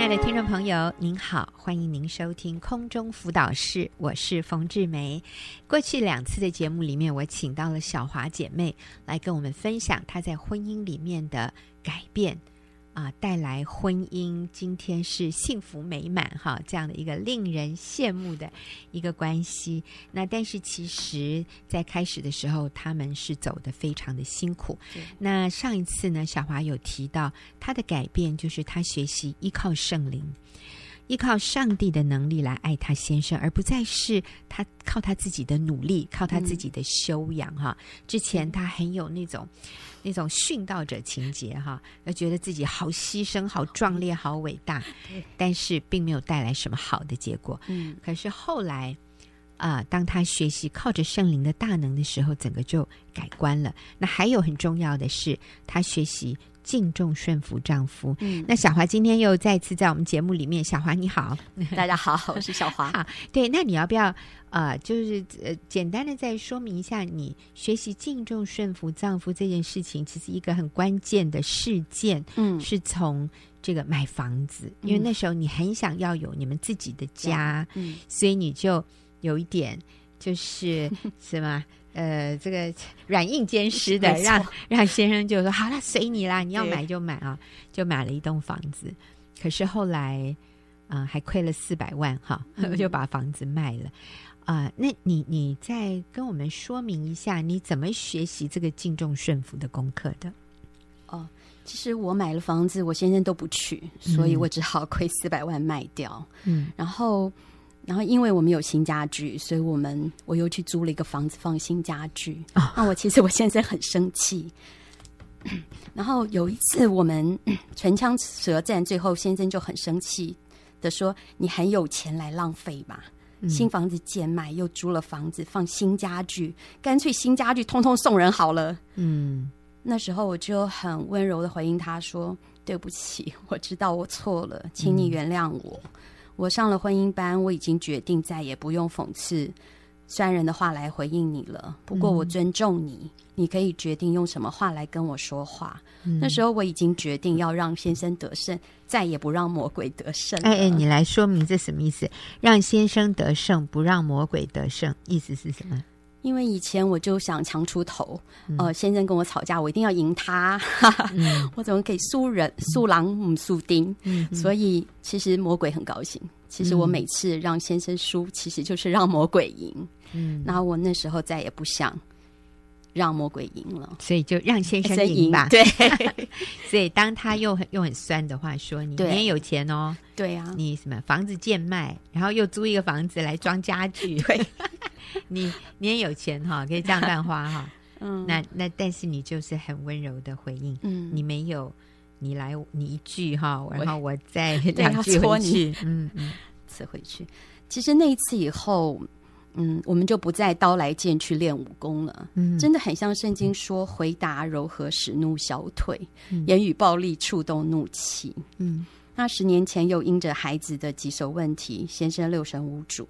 亲爱的听众朋友，您好，欢迎您收听空中辅导室，我是冯志梅。过去两次的节目里面，我请到了小华姐妹来跟我们分享她在婚姻里面的改变。啊，带来婚姻，今天是幸福美满哈，这样的一个令人羡慕的一个关系。那但是其实，在开始的时候，他们是走的非常的辛苦。那上一次呢，小华有提到他的改变，就是他学习依靠圣灵。依靠上帝的能力来爱他先生，而不再是他靠他自己的努力，靠他自己的修养哈。嗯、之前他很有那种那种殉道者情节哈，要觉得自己好牺牲、好壮烈、好伟大，但是并没有带来什么好的结果。嗯，可是后来啊、呃，当他学习靠着圣灵的大能的时候，整个就改观了。那还有很重要的是，他学习。敬重顺服丈夫。嗯，那小华今天又再次在我们节目里面，小华你好，大家好，我是小华。好，对，那你要不要呃，就是呃，简单的再说明一下，你学习敬重顺服丈夫这件事情，其实一个很关键的事件，嗯，是从这个买房子，嗯、因为那时候你很想要有你们自己的家，嗯，所以你就有一点就是 什么。呃，这个软硬兼施的，让 让先生就说好了，随你啦，你要买就买啊，就买了一栋房子。可是后来，啊、呃，还亏了四百万哈，嗯、就把房子卖了。啊、呃，那你你再跟我们说明一下，你怎么学习这个敬重顺服的功课的？哦，其实我买了房子，我先生都不去，所以我只好亏四百万卖掉。嗯，然后。然后，因为我们有新家具，所以我们我又去租了一个房子放新家具。Oh. 那我其实我先生很生气。然后有一次我们 唇枪舌战，最后先生就很生气的说：“你很有钱来浪费吧？嗯、新房子贱卖，又租了房子放新家具，干脆新家具通通送人好了。”嗯，那时候我就很温柔的回应他说：“对不起，我知道我错了，请你原谅我。嗯”我上了婚姻班，我已经决定再也不用讽刺酸人的话来回应你了。不过我尊重你，嗯、你可以决定用什么话来跟我说话。嗯、那时候我已经决定要让先生得胜，再也不让魔鬼得胜。哎哎，你来说明这什么意思？让先生得胜，不让魔鬼得胜，意思是什么？因为以前我就想强出头，嗯、呃，先生跟我吵架，我一定要赢他，嗯、我怎么可以输人输狼唔输丁？嗯、所以其实魔鬼很高兴。其实我每次让先生输，其实就是让魔鬼赢。嗯，然后我那时候再也不想让魔鬼赢了，所以就让先生赢吧。对，所以当他又很又很酸的话说你，你也有钱哦，对呀、啊，你什么房子贱卖，然后又租一个房子来装家具，对。你你也有钱哈，可以这样乱花哈。嗯，那那但是你就是很温柔的回应。嗯，你没有，你来你一句哈，然后我再 两句回去。嗯嗯，刺回去。其实那一次以后，嗯，我们就不再刀来剑去练武功了。嗯，真的很像圣经说，回答柔和使怒消退，嗯、言语暴力触动怒气。嗯，那十年前又因着孩子的棘手问题，先生六神无主。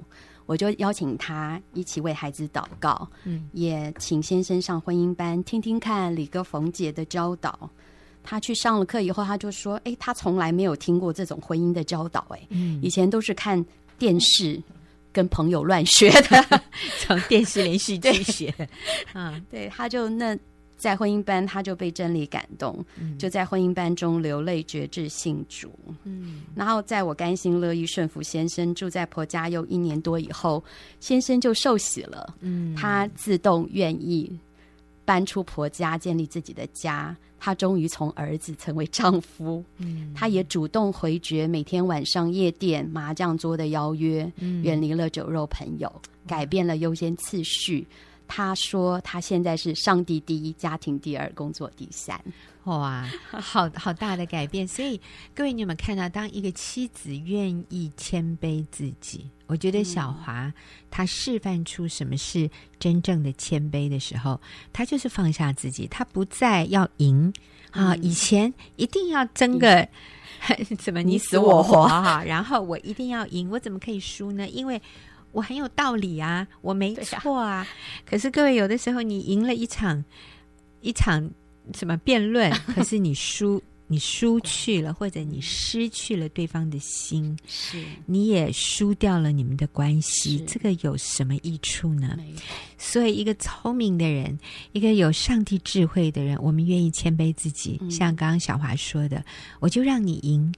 我就邀请他一起为孩子祷告，嗯，也请先生上婚姻班听听看李哥冯姐的教导。他去上了课以后，他就说：“哎，他从来没有听过这种婚姻的教导，哎，嗯，以前都是看电视跟朋友乱学的，从电视连续剧学。对”嗯，对，他就那。在婚姻班，他就被真理感动，嗯、就在婚姻班中流泪决志信主。嗯，然后在我甘心乐意顺服先生住在婆家又一年多以后，先生就受洗了。嗯，他自动愿意搬出婆家，建立自己的家。他终于从儿子成为丈夫。嗯，他也主动回绝每天晚上夜店麻将桌的邀约，嗯、远离了酒肉朋友，改变了优先次序。他说：“他现在是上帝第一，家庭第二，工作第三。”哇，好好大的改变！所以各位，你有没有看到，当一个妻子愿意谦卑自己，我觉得小华他示范出什么是真正的谦卑的时候，他就是放下自己，他不再要赢啊！以前一定要争个怎么你死我活哈，然后我一定要赢，我怎么可以输呢？因为我很有道理啊，我没错啊。啊可是各位，有的时候你赢了一场一场什么辩论，可是你输你输去了，或者你失去了对方的心，是。你也输掉了你们的关系，这个有什么益处呢？所以，一个聪明的人，一个有上帝智慧的人，我们愿意谦卑自己，嗯。像刚刚小华说的，我就让你赢，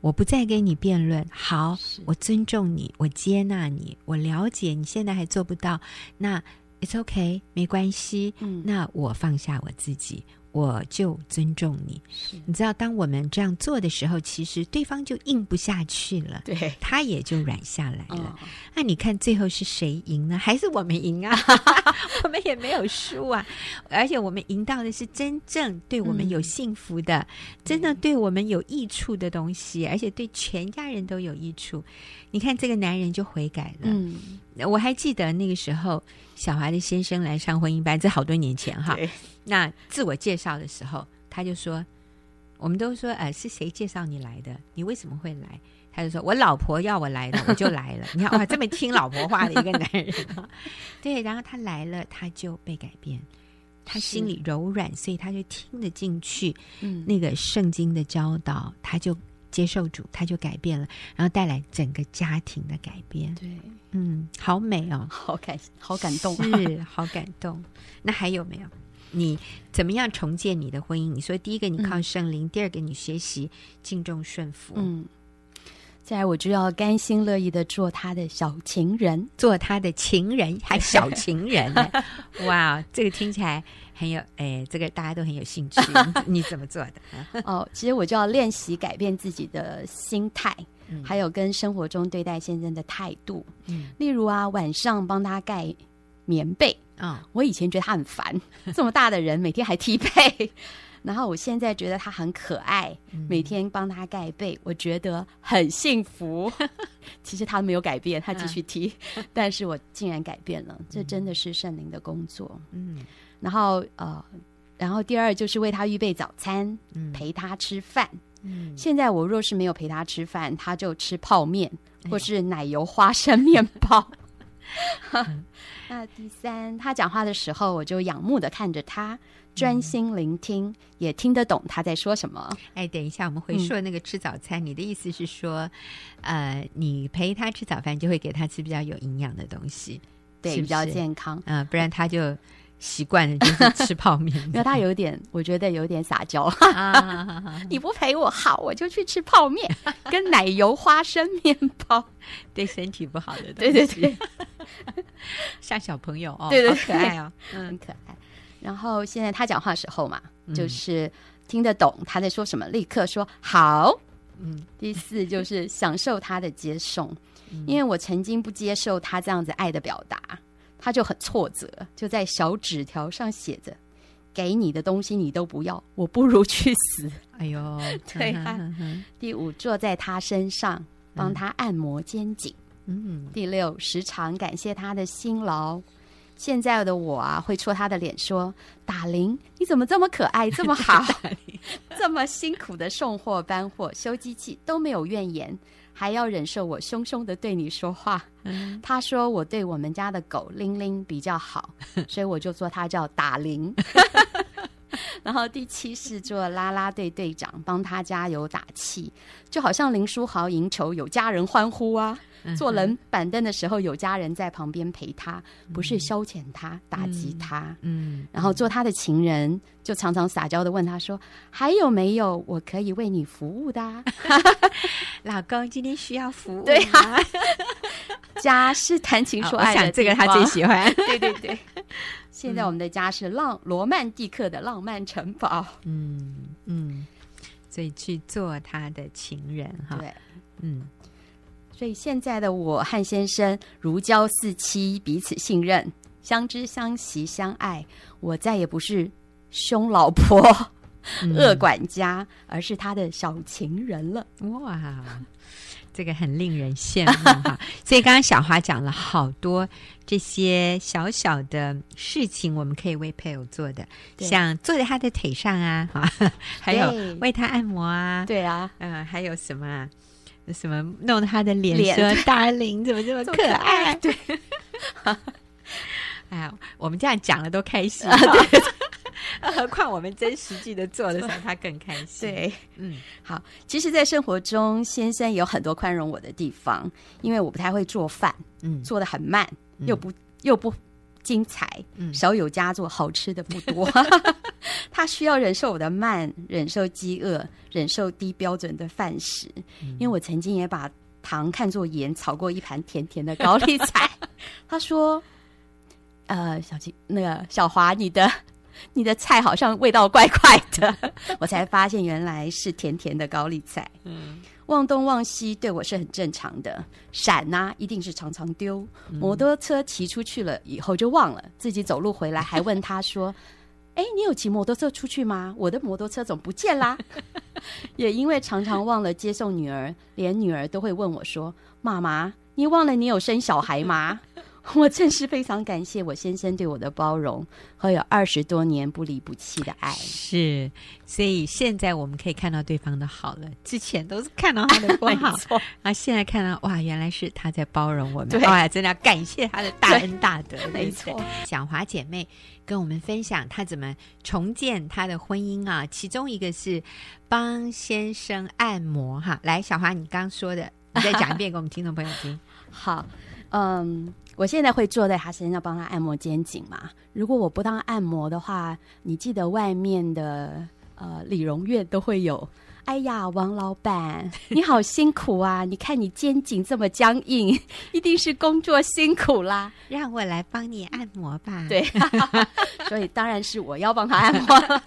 我不再跟你辩论。好，我尊重你，我接纳你，我了解你现在还做不到，那 it's okay，没关系。嗯那我放下我自己。我就尊重你。你知道，当我们这样做的时候，其实对方就硬不下去了，对，他也就软下来了。哦那你看最后是谁赢呢？还是我们赢啊？我们也没有输啊，而且我们赢到的是真正对我们有幸福的，嗯真的对我们有益处的东西，而且对全家人都有益处。你看这个男人就悔改了。嗯，我还记得那个时候，小华的先生来上婚姻班，这好多年前哈。那自我介绍的时候，他就说：“我们都说，呃，是谁介绍你来的？你为什么会来？”他就说：“我老婆要我来的，我就来了。”你看，哇，这么听老婆话的一个男人啊，对。然后他来了，他就被改变，他心里柔软，所以他就听得进去嗯，那个圣经的教导，他就接受主，他就改变了，然后带来整个家庭的改变。对，嗯，好美哦。好感好感动，是好感动。那还有没有？你怎么样重建你的婚姻？你说第一个你靠圣灵，嗯、第二个你学习敬重顺服，嗯，再来我就要甘心乐意的做他的小情人，做他的情人，还小情人呢？哇，这个听起来很有哎，这个大家都很有兴趣。你，怎么做的？哦，其实我就要练习改变自己的心态，嗯、还有跟生活中对待先生的态度。嗯，例如啊，晚上帮他盖棉被。哦，我以前觉得他很烦，这么大的人每天还踢被，然后我现在觉得他很可爱，嗯、每天帮他盖被，我觉得很幸福。其实他没有改变，他继续踢，嗯、但是我竟然改变了，这真的是圣灵的工作。嗯，然后呃，然后第二就是为他预备早餐，嗯、陪他吃饭。嗯，现在我若是没有陪他吃饭，他就吃泡面或是奶油花生面包。嗯 那第三，他讲话的时候，我就仰慕的看着他，专心聆听，嗯、也听得懂他在说什么。哎，等一下，我们回说那个吃早餐，嗯、你的意思是说，呃，你陪他吃早饭，就会给他吃比较有营养的东西，对，是是比较健康。啊、呃，不然他就习惯了就是吃泡面。因为他有点，我觉得有点撒娇。啊，你不陪我好，我就去吃泡面 跟奶油花生面包，对身体不好的东西。对对对。像小朋友哦，对对，可爱哦，嗯，很可爱。然后现在他讲话的时候嘛，就是听得懂他在说什么，立刻说好。嗯，第四就是享受他的接送，因为我曾经不接受他这样子爱的表达，他就很挫折，就在小纸条上写着：“给你的东西你都不要，我不如去死。”哎呦，对啊。第五，坐在他身上，帮他按摩肩颈。嗯，第六，时常感谢他的辛劳。现在的我啊，会戳他的脸说：“打铃，你怎么这么可爱，这么好，这么辛苦的送货、搬货、修机器都没有怨言，还要忍受我凶凶的对你说话。嗯”他说我对我们家的狗玲玲比较好，所以我就说他叫打铃。然后第七是做啦啦队队长，帮他加油打气，就好像林书豪赢球有家人欢呼啊。坐冷板凳的时候，有家人在旁边陪他，不是消遣他、打击他。嗯，然后做他的情人，就常常撒娇的问他说：“还有没有我可以为你服务的？” 老公今天需要服务。对啊，家是谈情说爱的，我想这个他最喜欢。对 对对，现在我们的家是浪罗曼蒂克的浪漫城堡。嗯嗯，所以去做他的情人哈。对，嗯。所以现在的我和先生如胶似漆，彼此信任，相知相惜相爱。我再也不是凶老婆、恶、嗯、管家，而是他的小情人了。哇，这个很令人羡慕哈！所以刚刚小华讲了好多这些小小的事情，我们可以为配偶做的，像坐在他的腿上啊，还有为他按摩啊，对啊，嗯，还有什么啊？什么弄他的脸说“大林怎么这么 可爱？”对，哎呀，我们这样讲了都开心。何况我们真实际的做的时候，他更开心。对，嗯，好。其实，在生活中，先生有很多宽容我的地方，因为我不太会做饭，嗯，做的很慢，又不、嗯、又不精彩，嗯，少有佳作，好吃的不多。他需要忍受我的慢，忍受饥饿，忍受低标准的饭食。嗯、因为我曾经也把糖看作盐，炒过一盘甜甜的高丽菜。他说。呃，小金，那个小华，你的你的菜好像味道怪怪的，我才发现原来是甜甜的高丽菜。嗯，忘东忘西对我是很正常的，闪呐、啊，一定是常常丢。摩托车骑出去了以后就忘了，自己走路回来还问他说：“ 哎，你有骑摩托车出去吗？我的摩托车怎么不见啦？” 也因为常常忘了接送女儿，连女儿都会问我说：“妈妈，你忘了你有生小孩吗？” 我真是非常感谢我先生对我的包容和有二十多年不离不弃的爱。是，所以现在我们可以看到对方的好了，之前都是看到他的不好，啊，现在看到哇，原来是他在包容我们，对，哇，真的要感谢他的大恩大德。没错，小华姐妹跟我们分享她怎么重建她的婚姻啊，其中一个是帮先生按摩哈。来，小华，你刚刚说的，你再讲一遍给我们听众朋友听。好，嗯。我现在会坐在他身上帮他按摩肩颈嘛？如果我不当按摩的话，你记得外面的呃理容院都会有。哎呀，王老板，你好辛苦啊！你看你肩颈这么僵硬，一定是工作辛苦啦。让我来帮你按摩吧。对，所以当然是我要帮他按摩。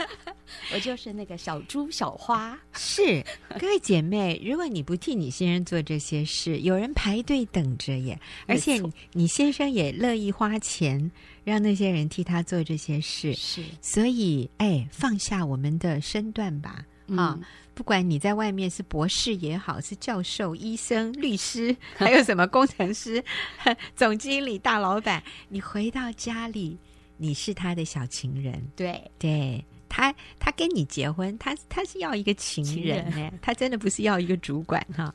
我就是那个小猪小花。是，各位姐妹，如果你不替你先生做这些事，有人排队等着耶。而且你先生也乐意花钱让那些人替他做这些事。是，所以哎，放下我们的身段吧。啊、嗯，不管你在外面是博士也好，是教授、医生、律师，还有什么工程师、总经理、大老板，你回到家里，你是他的小情人。对，对他，他跟你结婚，他他是要一个情人呢，他真的不是要一个主管哈，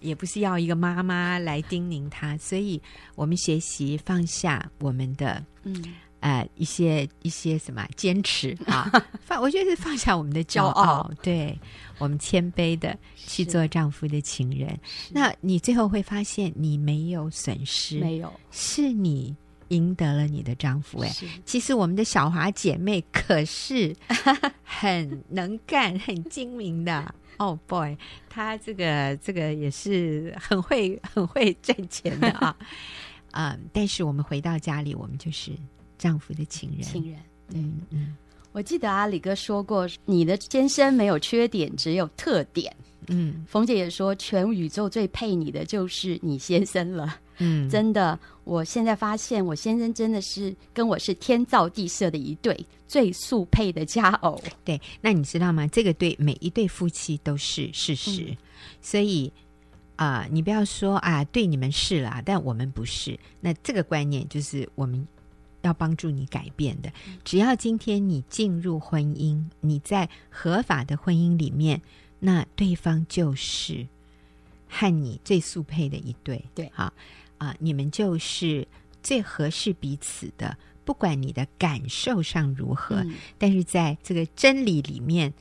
也不是要一个妈妈来叮咛他，所以我们学习放下我们的嗯。呃，一些一些什么坚持啊，放我觉得是放下我们的骄傲，对我们谦卑的去做丈夫的情人。那你最后会发现，你没有损失，没有，是你赢得了你的丈夫。哎，其实我们的小华姐妹可是 很能干、很精明的。哦、oh、boy，她这个这个也是很会很会赚钱的啊。嗯，但是我们回到家里，我们就是。丈夫的情人，情人，嗯嗯，我记得阿里哥说过，你的先生没有缺点，只有特点。嗯，冯姐也说，全宇宙最配你的就是你先生了。嗯，真的，我现在发现，我先生真的是跟我是天造地设的一对，最速配的佳偶。对，那你知道吗？这个对每一对夫妻都是事实。嗯、所以啊、呃，你不要说啊，对你们是啦，但我们不是。那这个观念就是我们。要帮助你改变的，只要今天你进入婚姻，你在合法的婚姻里面，那对方就是和你最速配的一对，对，好啊，你们就是最合适彼此的。不管你的感受上如何，嗯，但是在这个真理里面，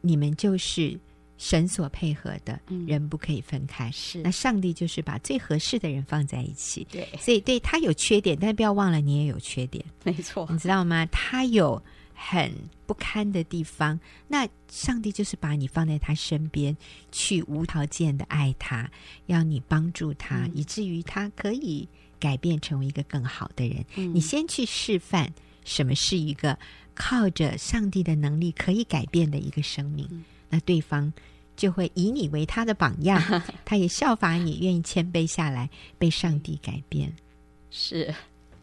你们就是。神所配合的人不可以分开，嗯、是。那上帝就是把最合适的人放在一起。对，所以对他有缺点，但不要忘了你也有缺点，没错，你知道吗？他有很不堪的地方，那上帝就是把你放在他身边，去无条件的爱他，要你帮助他，嗯、以至于他可以改变成为一个更好的人。嗯、你先去示范什么是一个靠着上帝的能力可以改变的一个生命，嗯、那对方。就会以你为他的榜样，他也效法你，愿意谦卑下来，被上帝改变。是，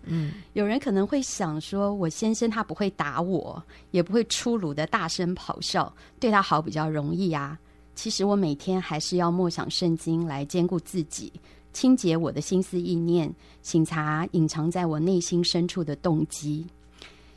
嗯，有人可能会想说，我先生他不会打我，也不会粗鲁的大声咆哮，对他好比较容易啊。其实我每天还是要默想圣经来兼顾自己，清洁我的心思意念，省察隐藏在我内心深处的动机。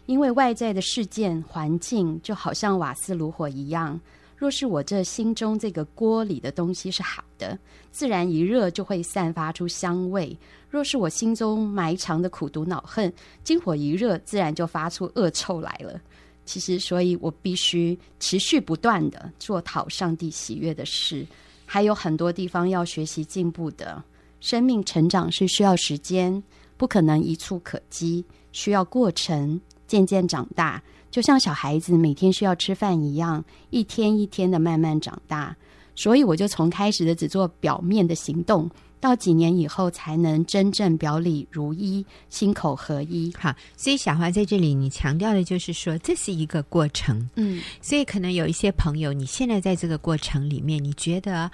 因为外在的事件环境就好像瓦斯炉火一样。若是我这心中这个锅里的东西是好的，自然一热就会散发出香味；若是我心中埋藏的苦毒恼恨，经火一热，自然就发出恶臭来了。其实，所以我必须持续不断的做讨上帝喜悦的事，还有很多地方要学习进步的。生命成长是需要时间，不可能一触可及，需要过程，渐渐长大，就像小孩子每天需要吃饭一样，一天一天的慢慢长大。所以，我就从开始的只做表面的行动。到几年以后才能真正表里如一，心口合一。好，所以小华在这里，你强调的就是说，这是一个过程。嗯，所以可能有一些朋友，你现在在这个过程里面，你觉得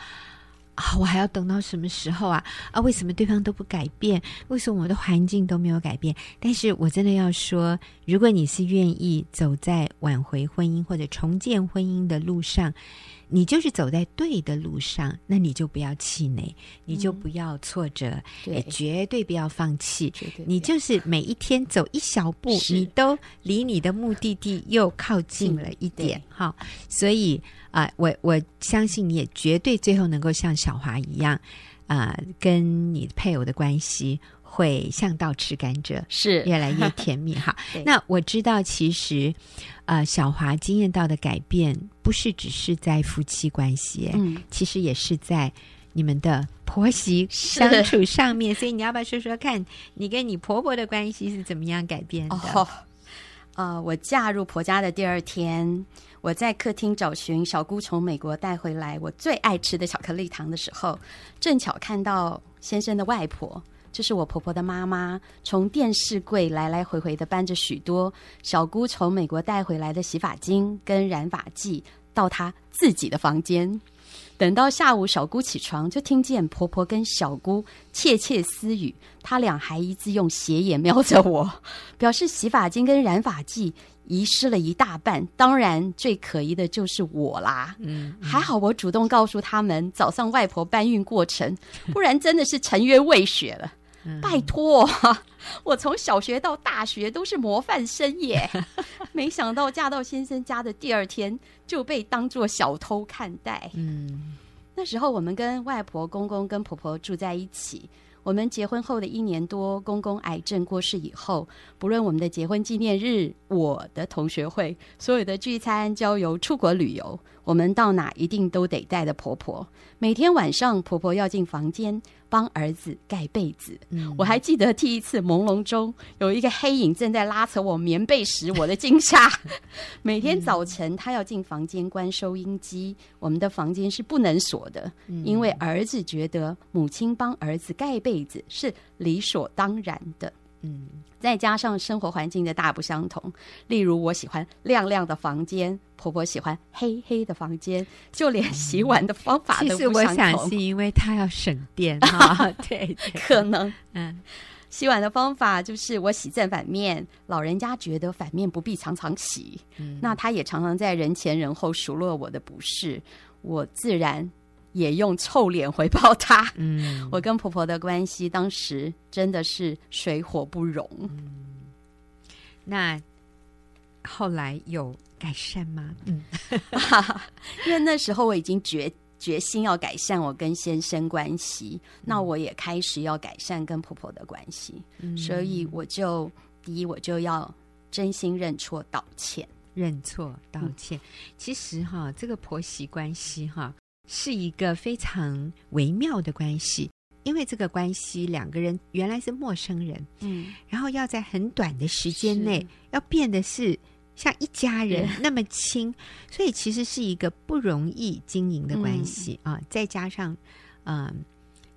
啊，我还要等到什么时候啊？啊，为什么对方都不改变？为什么我的环境都没有改变？但是我真的要说，如果你是愿意走在挽回婚姻或者重建婚姻的路上。你就是走在对的路上，那你就不要气馁，你就不要挫折，嗯、也绝对不要放弃。你就是每一天走一小步，你都离你的目的地又靠近了一点。哈，所以啊、呃，我我相信你也绝对最后能够像小华一样啊、呃，跟你配偶的关系。会像倒吃甘蔗，是越来越甜蜜哈。那我知道，其实，呃，小华经验到的改变，不是只是在夫妻关系，嗯，其实也是在你们的婆媳相处上面。所以你要不要说说看，你跟你婆婆的关系是怎么样改变的？哦，呃，我嫁入婆家的第二天，我在客厅找寻小姑从美国带回来我最爱吃的巧克力糖的时候，正巧看到先生的外婆。就是我婆婆的妈妈，从电视柜来来回回的搬着许多小姑从美国带回来的洗发精跟染发剂到她自己的房间。等到下午，小姑起床，就听见婆婆跟小姑窃窃私语，她俩还一直用斜眼瞄着我，表示洗发精跟染发剂遗失了一大半。当然，最可疑的就是我啦。嗯，嗯，还好我主动告诉他们早上外婆搬运过程，不然真的是沉冤未雪了。拜托，我从小学到大学都是模范生耶，没想到嫁到先生家的第二天就被当作小偷看待。嗯，那时候我们跟外婆、公公跟婆婆住在一起。我们结婚后的一年多，公公癌症过世以后，不论我们的结婚纪念日、我的同学会、所有的聚餐、郊游、出国旅游，我们到哪一定都得带着婆婆。每天晚上，婆婆要进房间帮儿子盖被子。嗯，我还记得第一次朦胧中有一个黑影正在拉扯我棉被时，我的惊吓。每天早晨，她要进房间关收音机，我们的房间是不能锁的，因为儿子觉得母亲帮儿子盖被子是理所当然的。嗯，再加上生活环境的大不相同，例如我喜欢亮亮的房间，婆婆喜欢黑黑的房间，就连洗碗的方法都不相同。其实我想是因为她要省电哈，对，对，可能嗯，洗碗的方法就是我洗正反面，老人家觉得反面不必常常洗，嗯，那他也常常在人前人后数落我的不是，我自然。也用臭脸回报他。嗯，我跟婆婆的关系当时真的是水火不容。嗯，那后来有改善吗？嗯，因为那时候我已经决决心要改善我跟先生关系，嗯，那我也开始要改善跟婆婆的关系。嗯，所以我就第一，我就要真心认错道歉，认错道歉。嗯，其实哈，这个婆媳关系哈。是一个非常微妙的关系，因为这个关系两个人原来是陌生人，嗯，然后要在很短的时间内要变得是像一家人那么亲，所以其实是一个不容易经营的关系、嗯、啊。再加上，嗯、呃，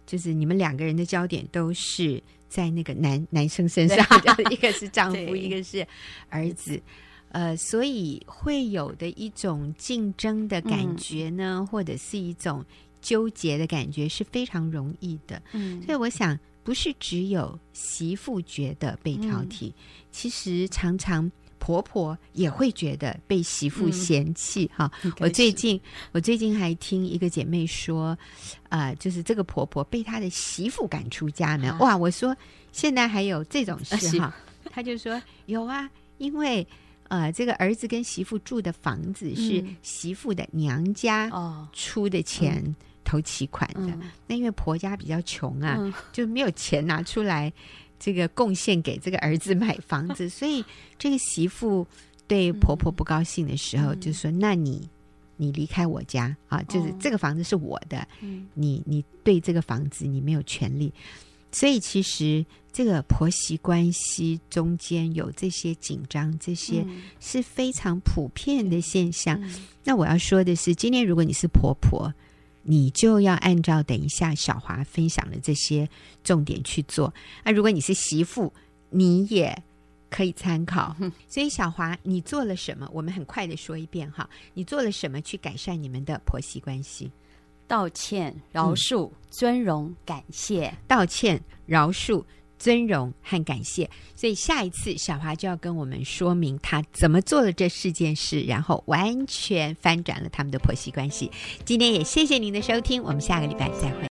就是你们两个人的焦点都是在那个男男生身上，一个是丈夫，一个是儿子。呃，所以会有的一种竞争的感觉呢，嗯、或者是一种纠结的感觉是非常容易的。嗯，所以我想，不是只有媳妇觉得被挑剔，嗯、其实常常婆婆也会觉得被媳妇嫌弃。哈、嗯，我最近我最近还听一个姐妹说，啊、呃，就是这个婆婆被她的媳妇赶出家门。啊、哇，我说现在还有这种事哈？她就说有啊，因为。呃，这个儿子跟媳妇住的房子是媳妇的娘家出的钱头期款的，那因为婆家比较穷啊，嗯、就没有钱拿出来这个贡献给这个儿子买房子，所以这个媳妇对婆婆不高兴的时候，嗯、就说：“那你你离开我家啊，就是这个房子是我的，嗯、你你对这个房子你没有权利。”所以其实这个婆媳关系中间有这些紧张，这些是非常普遍的现象。嗯、那我要说的是，今天如果你是婆婆，你就要按照等一下小华分享的这些重点去做。那如果你是媳妇，你也可以参考。所以小华，你做了什么？我们很快的说一遍哈，你做了什么去改善你们的婆媳关系？道歉、饶恕、嗯、尊荣、感谢。道歉、饶恕、尊荣和感谢。所以下一次小华就要跟我们说明他怎么做了这四件事，然后完全翻转了他们的婆媳关系。今天也谢谢您的收听，我们下个礼拜再会。